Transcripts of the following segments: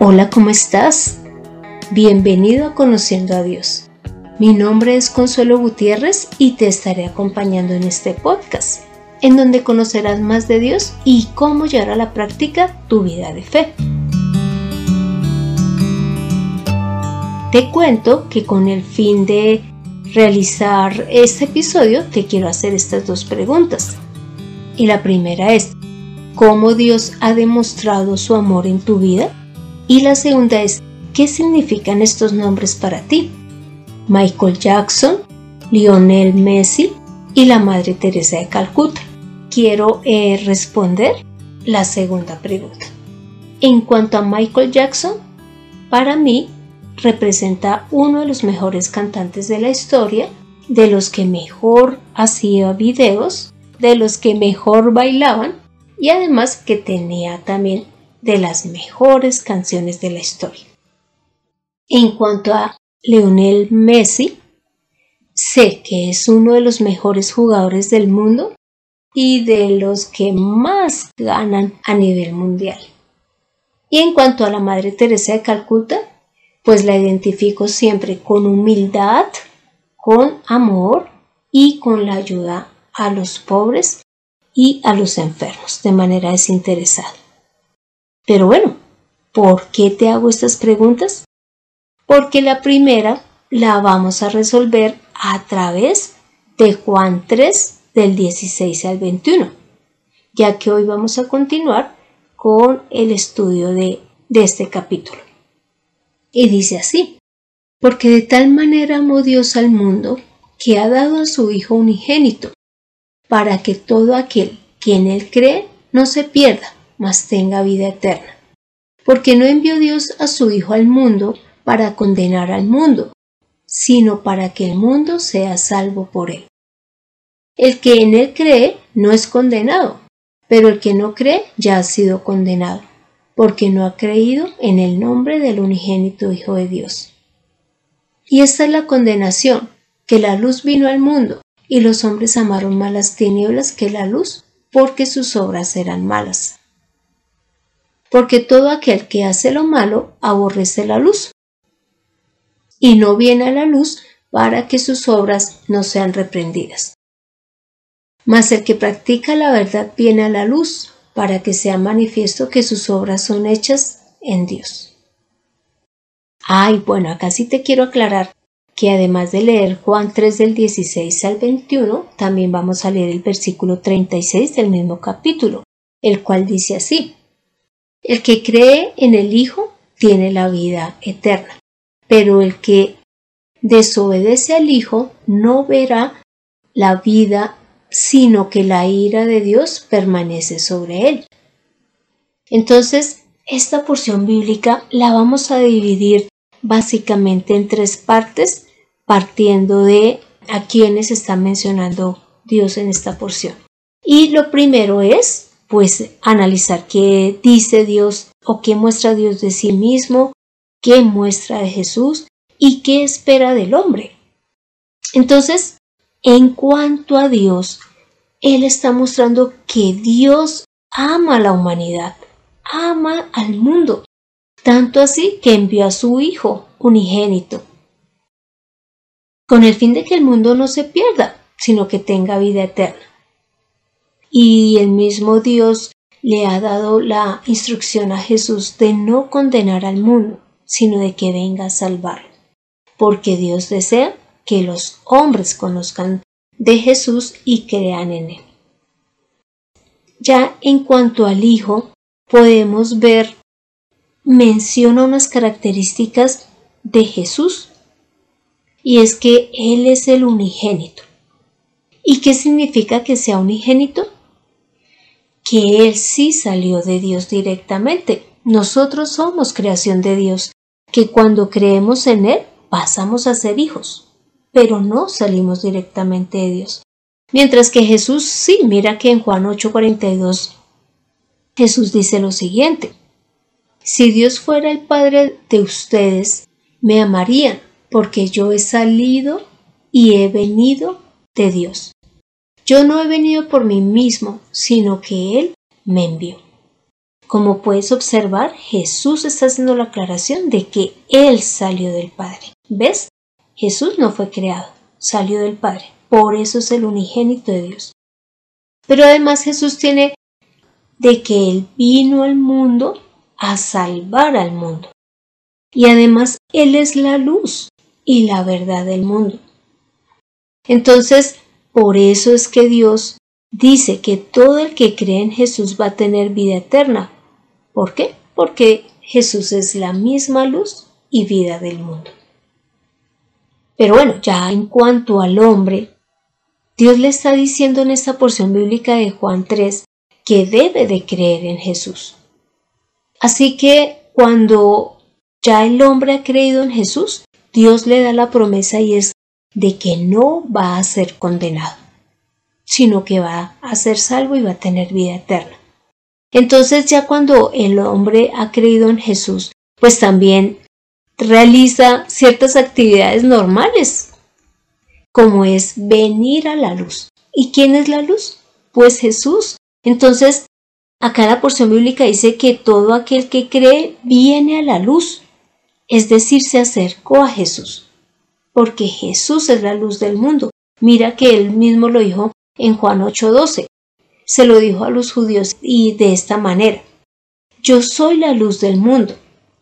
Hola, ¿cómo estás? Bienvenido a Conociendo a Dios. Mi nombre es Consuelo Gutiérrez y te estaré acompañando en este podcast, en donde conocerás más de Dios y cómo llevar a la práctica tu vida de fe. Te cuento que con el fin de realizar este episodio te quiero hacer estas dos preguntas. Y la primera es, ¿cómo Dios ha demostrado su amor en tu vida? Y la segunda es, ¿qué significan estos nombres para ti? Michael Jackson, Lionel Messi y la Madre Teresa de Calcuta. Quiero eh, responder la segunda pregunta. En cuanto a Michael Jackson, para mí representa uno de los mejores cantantes de la historia, de los que mejor hacía videos, de los que mejor bailaban y además que tenía también de las mejores canciones de la historia. En cuanto a Leonel Messi, sé que es uno de los mejores jugadores del mundo y de los que más ganan a nivel mundial. Y en cuanto a la Madre Teresa de Calcuta, pues la identifico siempre con humildad, con amor y con la ayuda a los pobres y a los enfermos de manera desinteresada. Pero bueno, ¿por qué te hago estas preguntas? Porque la primera la vamos a resolver a través de Juan 3 del 16 al 21, ya que hoy vamos a continuar con el estudio de, de este capítulo. Y dice así, porque de tal manera amó Dios al mundo que ha dado a su Hijo unigénito, para que todo aquel que en él cree no se pierda, mas tenga vida eterna. Porque no envió Dios a su Hijo al mundo para condenar al mundo, sino para que el mundo sea salvo por él. El que en él cree no es condenado, pero el que no cree ya ha sido condenado, porque no ha creído en el nombre del unigénito Hijo de Dios. Y esta es la condenación, que la luz vino al mundo, y los hombres amaron más las tinieblas que la luz, porque sus obras eran malas porque todo aquel que hace lo malo aborrece la luz y no viene a la luz para que sus obras no sean reprendidas. Mas el que practica la verdad viene a la luz para que sea manifiesto que sus obras son hechas en Dios. Ay, bueno, acá sí te quiero aclarar que además de leer Juan 3 del 16 al 21, también vamos a leer el versículo 36 del mismo capítulo, el cual dice así, el que cree en el Hijo tiene la vida eterna, pero el que desobedece al Hijo no verá la vida, sino que la ira de Dios permanece sobre él. Entonces, esta porción bíblica la vamos a dividir básicamente en tres partes, partiendo de a quienes está mencionando Dios en esta porción. Y lo primero es pues analizar qué dice Dios o qué muestra Dios de sí mismo, qué muestra de Jesús y qué espera del hombre. Entonces, en cuanto a Dios, Él está mostrando que Dios ama a la humanidad, ama al mundo, tanto así que envió a su Hijo unigénito, con el fin de que el mundo no se pierda, sino que tenga vida eterna y el mismo Dios le ha dado la instrucción a Jesús de no condenar al mundo, sino de que venga a salvarlo, porque Dios desea que los hombres conozcan de Jesús y crean en él. Ya en cuanto al Hijo, podemos ver, menciona unas características de Jesús, y es que Él es el unigénito. ¿Y qué significa que sea unigénito? Que Él sí salió de Dios directamente. Nosotros somos creación de Dios, que cuando creemos en Él pasamos a ser hijos, pero no salimos directamente de Dios. Mientras que Jesús sí, mira que en Juan 8:42 Jesús dice lo siguiente, si Dios fuera el Padre de ustedes, me amarían, porque yo he salido y he venido de Dios. Yo no he venido por mí mismo, sino que Él me envió. Como puedes observar, Jesús está haciendo la aclaración de que Él salió del Padre. ¿Ves? Jesús no fue creado, salió del Padre. Por eso es el unigénito de Dios. Pero además Jesús tiene de que Él vino al mundo a salvar al mundo. Y además Él es la luz y la verdad del mundo. Entonces, por eso es que Dios dice que todo el que cree en Jesús va a tener vida eterna. ¿Por qué? Porque Jesús es la misma luz y vida del mundo. Pero bueno, ya en cuanto al hombre, Dios le está diciendo en esta porción bíblica de Juan 3 que debe de creer en Jesús. Así que cuando ya el hombre ha creído en Jesús, Dios le da la promesa y es de que no va a ser condenado, sino que va a ser salvo y va a tener vida eterna. Entonces ya cuando el hombre ha creído en Jesús, pues también realiza ciertas actividades normales, como es venir a la luz. ¿Y quién es la luz? Pues Jesús. Entonces, acá la porción bíblica dice que todo aquel que cree viene a la luz, es decir, se acercó a Jesús, porque Jesús es la luz del mundo. Mira que él mismo lo dijo en Juan 8:12. Se lo dijo a los judíos y de esta manera. Yo soy la luz del mundo.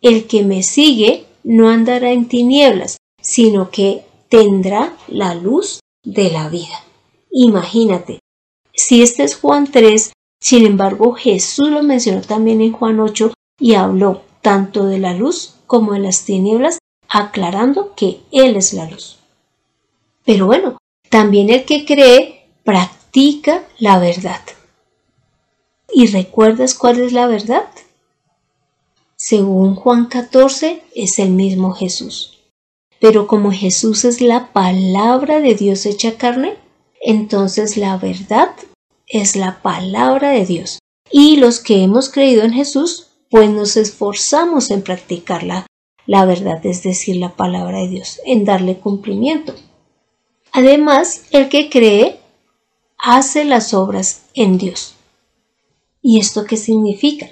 El que me sigue no andará en tinieblas, sino que tendrá la luz de la vida. Imagínate, si este es Juan 3, sin embargo Jesús lo mencionó también en Juan 8 y habló tanto de la luz como de las tinieblas, aclarando que Él es la luz. Pero bueno, también el que cree practica la verdad. ¿Y recuerdas cuál es la verdad? Según Juan 14, es el mismo Jesús. Pero como Jesús es la palabra de Dios hecha carne, entonces la verdad es la palabra de Dios. Y los que hemos creído en Jesús, pues nos esforzamos en practicarla, la verdad, es decir, la palabra de Dios, en darle cumplimiento. Además, el que cree hace las obras en Dios. ¿Y esto qué significa?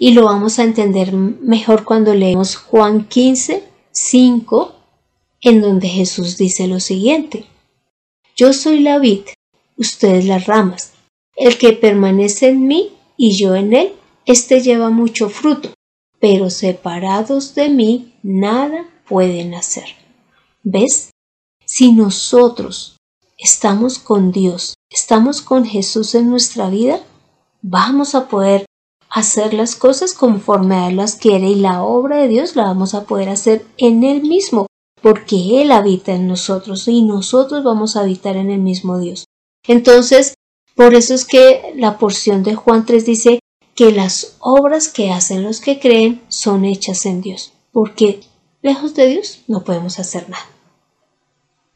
y lo vamos a entender mejor cuando leemos Juan 15, 5, en donde Jesús dice lo siguiente. Yo soy la vid, ustedes las ramas. El que permanece en mí y yo en él, éste lleva mucho fruto, pero separados de mí nada pueden hacer. ¿Ves? Si nosotros estamos con Dios, estamos con Jesús en nuestra vida, vamos a poder hacer las cosas conforme Él las quiere y la obra de Dios la vamos a poder hacer en Él mismo, porque Él habita en nosotros y nosotros vamos a habitar en el mismo Dios. Entonces, por eso es que la porción de Juan 3 dice que las obras que hacen los que creen son hechas en Dios, porque lejos de Dios no podemos hacer nada.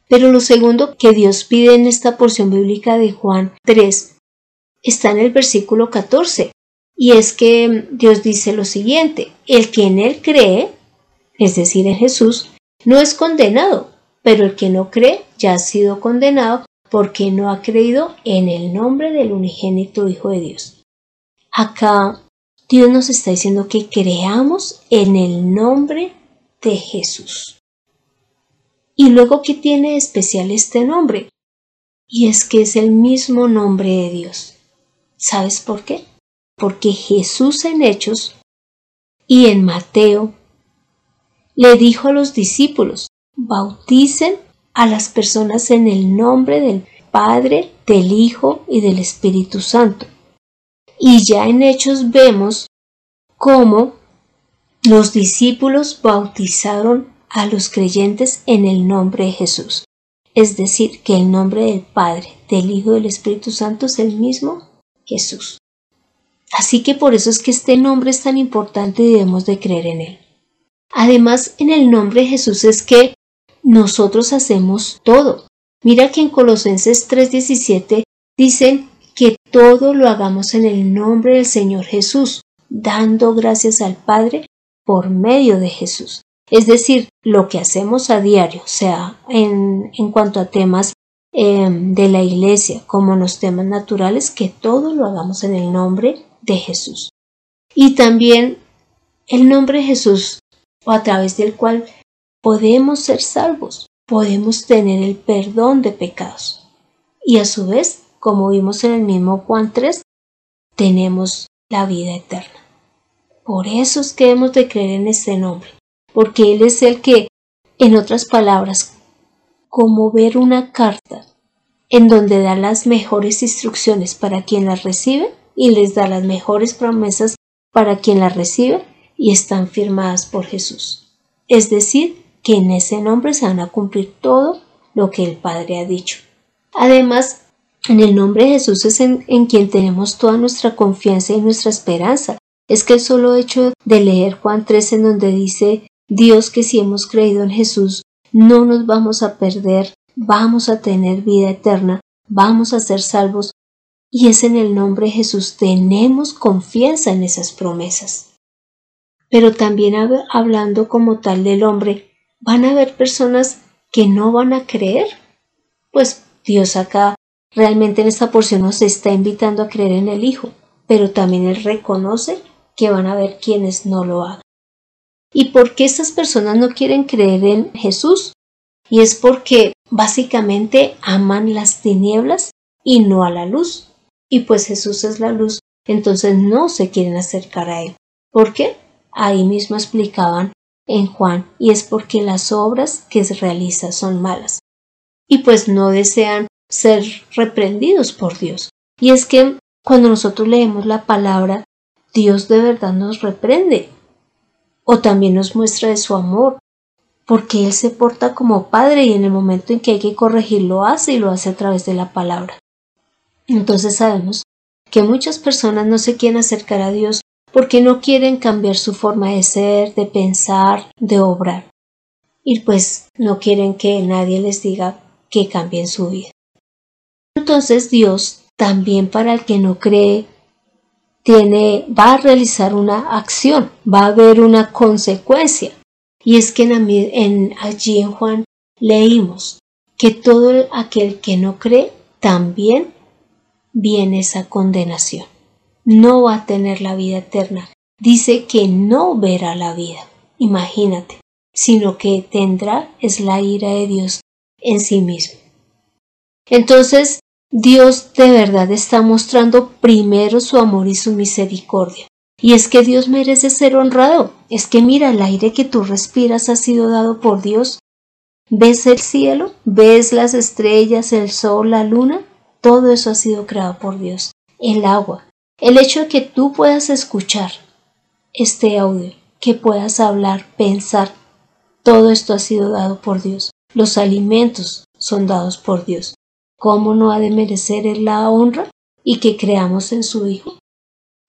Pero lo segundo que Dios pide en esta porción bíblica de Juan 3 está en el versículo 14, y es que Dios dice lo siguiente, el que en Él cree, es decir, en Jesús, no es condenado, pero el que no cree ya ha sido condenado porque no ha creído en el nombre del unigénito Hijo de Dios. Acá Dios nos está diciendo que creamos en el nombre de Jesús. Y luego, ¿qué tiene especial este nombre? Y es que es el mismo nombre de Dios. ¿Sabes por qué? porque Jesús en Hechos y en Mateo le dijo a los discípulos, bauticen a las personas en el nombre del Padre, del Hijo y del Espíritu Santo. Y ya en Hechos vemos cómo los discípulos bautizaron a los creyentes en el nombre de Jesús. Es decir, que el nombre del Padre, del Hijo y del Espíritu Santo es el mismo Jesús. Así que por eso es que este nombre es tan importante y debemos de creer en él. Además, en el nombre de Jesús es que nosotros hacemos todo. Mira que en Colosenses 3:17 dicen todo lo hagamos en el nombre del Señor Jesús, dando gracias al Padre por medio de Jesús. Es decir, lo que hacemos a diario, sea en, cuanto a temas eh, de la iglesia como los temas naturales, que todo lo hagamos en el nombre de Jesús. y también el nombre de Jesús a través del cual podemos ser salvos, podemos tener el perdón de pecados. Y a su vez, como vimos en el mismo Juan 3, tenemos la vida eterna. Por eso es que hemos de creer en este nombre, porque Él es el que, en otras palabras, como ver una carta en donde da las mejores instrucciones para quien las recibe y les da las mejores promesas para quien las recibe y están firmadas por Jesús. Es decir, que en ese nombre se van a cumplir todo lo que el Padre ha dicho. Además, en el nombre de Jesús es en, quien tenemos toda nuestra confianza y nuestra esperanza. Es que el solo hecho de leer Juan 3 en donde dice Dios que si hemos creído en Jesús no nos vamos a perder, vamos a tener vida eterna, vamos a ser salvos. Y es en el nombre de Jesús tenemos confianza en esas promesas. Pero también hablando como tal del hombre, van a haber personas que no van a creer. Pues Dios acá realmente en esta porción nos está invitando a creer en el Hijo, pero también Él reconoce que van a haber quienes no lo hagan. ¿Y por qué estas personas no quieren creer en Jesús? Y es porque básicamente aman las tinieblas y no a la luz. Y pues Jesús es la luz, entonces no se quieren acercar a Él. ¿Por qué? Ahí mismo explicaban en Juan, y es porque las obras que se realiza son malas. Y pues no desean ser reprendidos por Dios. Y es que cuando nosotros leemos la palabra, Dios de verdad nos reprende o también nos muestra de su amor, porque Él se porta como Padre y en el momento en que hay que corregir lo hace y lo hace a través de la palabra. Entonces sabemos que muchas personas no se quieren acercar a Dios porque no quieren cambiar su forma de ser, de pensar, de obrar. Y pues no quieren que nadie les diga que cambien su vida. Entonces Dios también para el que no cree tiene, va a realizar una acción, va a haber una consecuencia. Y es que en, allí en Juan leímos que todo aquel que no cree también viene esa condenación. No va a tener la vida eterna. Dice que no verá la vida. Imagínate, sino que tendrá es la ira de Dios en sí mismo. Entonces, Dios de verdad está mostrando primero su amor y su misericordia. Y es que Dios merece ser honrado. Es que mira, el aire que tú respiras ha sido dado por Dios. ¿Ves el cielo? ¿Ves las estrellas, el sol, la luna? Todo eso ha sido creado por Dios. El agua. El hecho de que tú puedas escuchar este audio, que puedas hablar, pensar, todo esto ha sido dado por Dios. Los alimentos son dados por Dios. ¿Cómo no ha de merecer la honra y que creamos en su Hijo?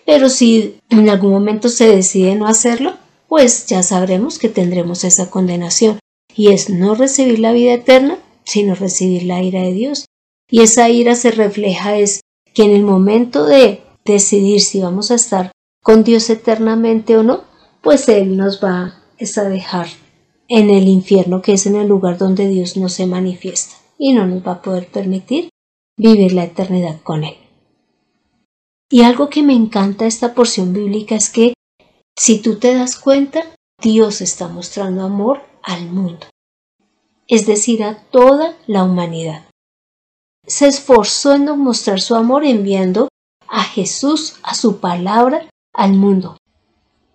Pero si en algún momento se decide no hacerlo, pues ya sabremos que tendremos esa condenación, y es no recibir la vida eterna, sino recibir la ira de Dios. Y esa ira se refleja es que en el momento de decidir si vamos a estar con Dios eternamente o no, pues Él nos va a dejar en el infierno, que es en el lugar donde Dios no se manifiesta y no nos va a poder permitir vivir la eternidad con Él. Y algo que me encanta esta porción bíblica es que, si tú te das cuenta, Dios está mostrando amor al mundo, es decir, a toda la humanidad. Se esforzó en mostrar su amor enviando a Jesús, a su palabra, al mundo,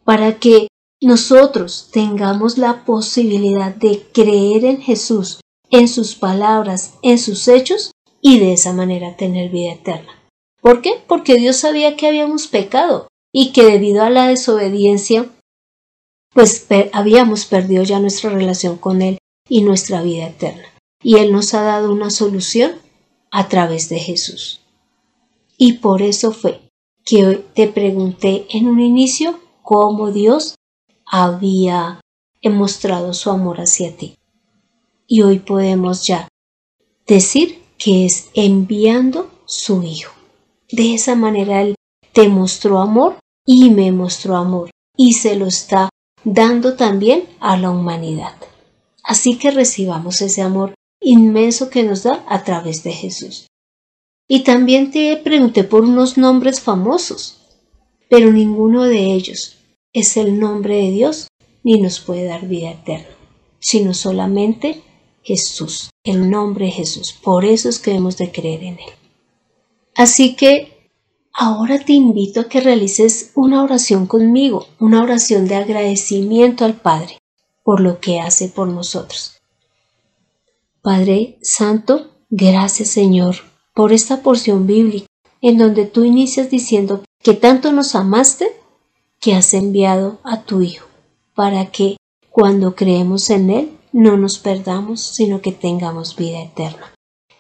para que nosotros tengamos la posibilidad de creer en Jesús en sus palabras, en sus hechos y de esa manera tener vida eterna. ¿Por qué? Porque Dios sabía que habíamos pecado y que debido a la desobediencia, pues habíamos perdido ya nuestra relación con Él y nuestra vida eterna. Y Él nos ha dado una solución a través de Jesús. Y por eso fue que hoy te pregunté en un inicio cómo Dios había mostrado su amor hacia ti y hoy podemos ya decir que es enviando su Hijo. De esa manera Él te mostró amor y me mostró amor y se lo está dando también a la humanidad. Así que recibamos ese amor inmenso que nos da a través de Jesús. Y también te pregunté por unos nombres famosos. pero ninguno de ellos es el nombre de Dios ni nos puede dar vida eterna, sino solamente Jesús, el nombre de Jesús. Por eso es que debemos de creer en Él. Así que ahora te invito a que realices una oración conmigo, una oración de agradecimiento al Padre por lo que hace por nosotros. Padre Santo, gracias Señor por esta porción bíblica en donde tú inicias diciendo que tanto nos amaste que has enviado a tu Hijo para que cuando creemos en Él no nos perdamos, sino que tengamos vida eterna.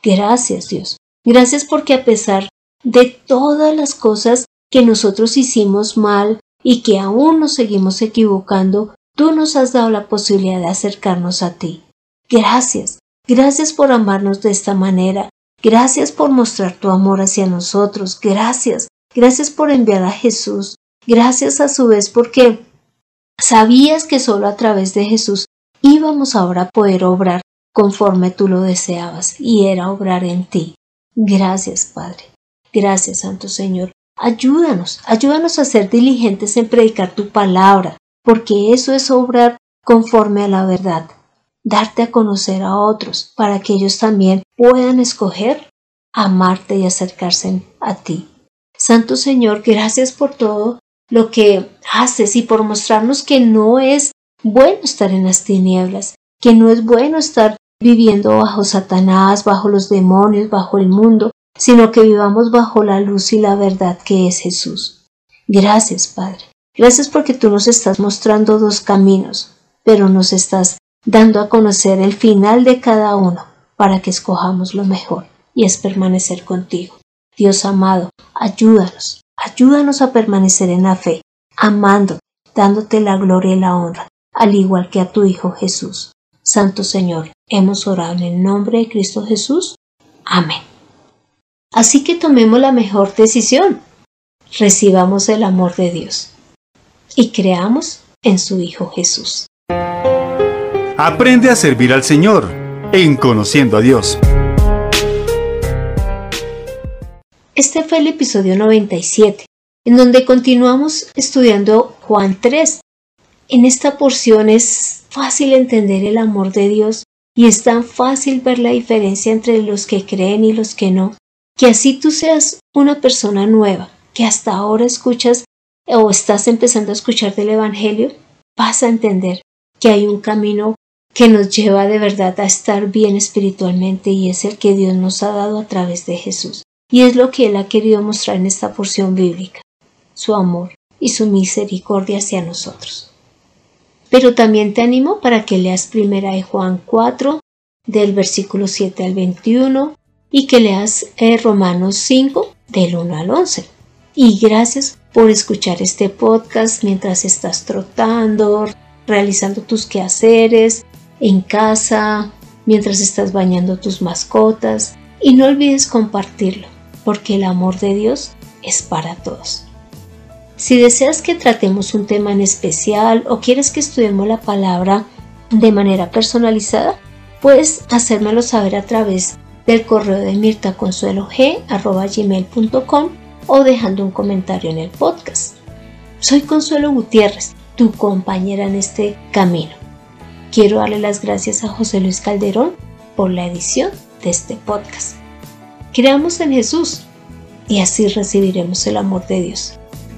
Gracias Dios. Gracias porque a pesar de todas las cosas que nosotros hicimos mal y que aún nos seguimos equivocando, tú nos has dado la posibilidad de acercarnos a ti. Gracias. Gracias por amarnos de esta manera. Gracias por mostrar tu amor hacia nosotros. Gracias. Gracias por enviar a Jesús. Gracias a su vez porque sabías que solo a través de Jesús íbamos ahora a poder obrar conforme tú lo deseabas y era obrar en ti. Gracias, Padre. Gracias, Santo Señor. Ayúdanos, ayúdanos a ser diligentes en predicar tu palabra, porque eso es obrar conforme a la verdad, darte a conocer a otros, para que ellos también puedan escoger amarte y acercarse a ti. Santo Señor, gracias por todo lo que haces y por mostrarnos que no es bueno estar en las tinieblas, que no es bueno estar viviendo bajo Satanás, bajo los demonios, bajo el mundo, sino que vivamos bajo la luz y la verdad que es Jesús. Gracias, Padre. Gracias porque tú nos estás mostrando dos caminos, pero nos estás dando a conocer el final de cada uno para que escojamos lo mejor y es permanecer contigo. Dios amado, ayúdanos, ayúdanos a permanecer en la fe, amando, dándote la gloria y la honra, al igual que a tu Hijo Jesús. Santo Señor, hemos orado en el nombre de Cristo Jesús. Amén. Así que tomemos la mejor decisión. Recibamos el amor de Dios y creamos en su Hijo Jesús. Aprende a servir al Señor en conociendo a Dios. Este fue el episodio 97, en donde continuamos estudiando Juan 3. En esta porción es fácil entender el amor de Dios y es tan fácil ver la diferencia entre los que creen y los que no, que así tú seas una persona nueva, que hasta ahora escuchas o estás empezando a escuchar del Evangelio, vas a entender que hay un camino que nos lleva de verdad a estar bien espiritualmente y es el que Dios nos ha dado a través de Jesús. Y es lo que Él ha querido mostrar en esta porción bíblica, su amor y su misericordia hacia nosotros. Pero también te animo para que leas primera de Juan 4, del versículo 7 al 21, y que leas eh, Romanos 5 del 1 al 11. Y gracias por escuchar este podcast mientras estás trotando, realizando tus quehaceres, en casa, mientras estás bañando tus mascotas. Y no olvides compartirlo, porque el amor de Dios es para todos. Si deseas que tratemos un tema en especial o quieres que estudiemos la palabra de manera personalizada, puedes hacérmelo saber a través del correo de mirtaconsuelog.com o dejando un comentario en el podcast. Soy Consuelo Gutiérrez, tu compañera en este camino. Quiero darle las gracias a José Luis Calderón por la edición de este podcast. Creamos en Jesús y así recibiremos el amor de Dios.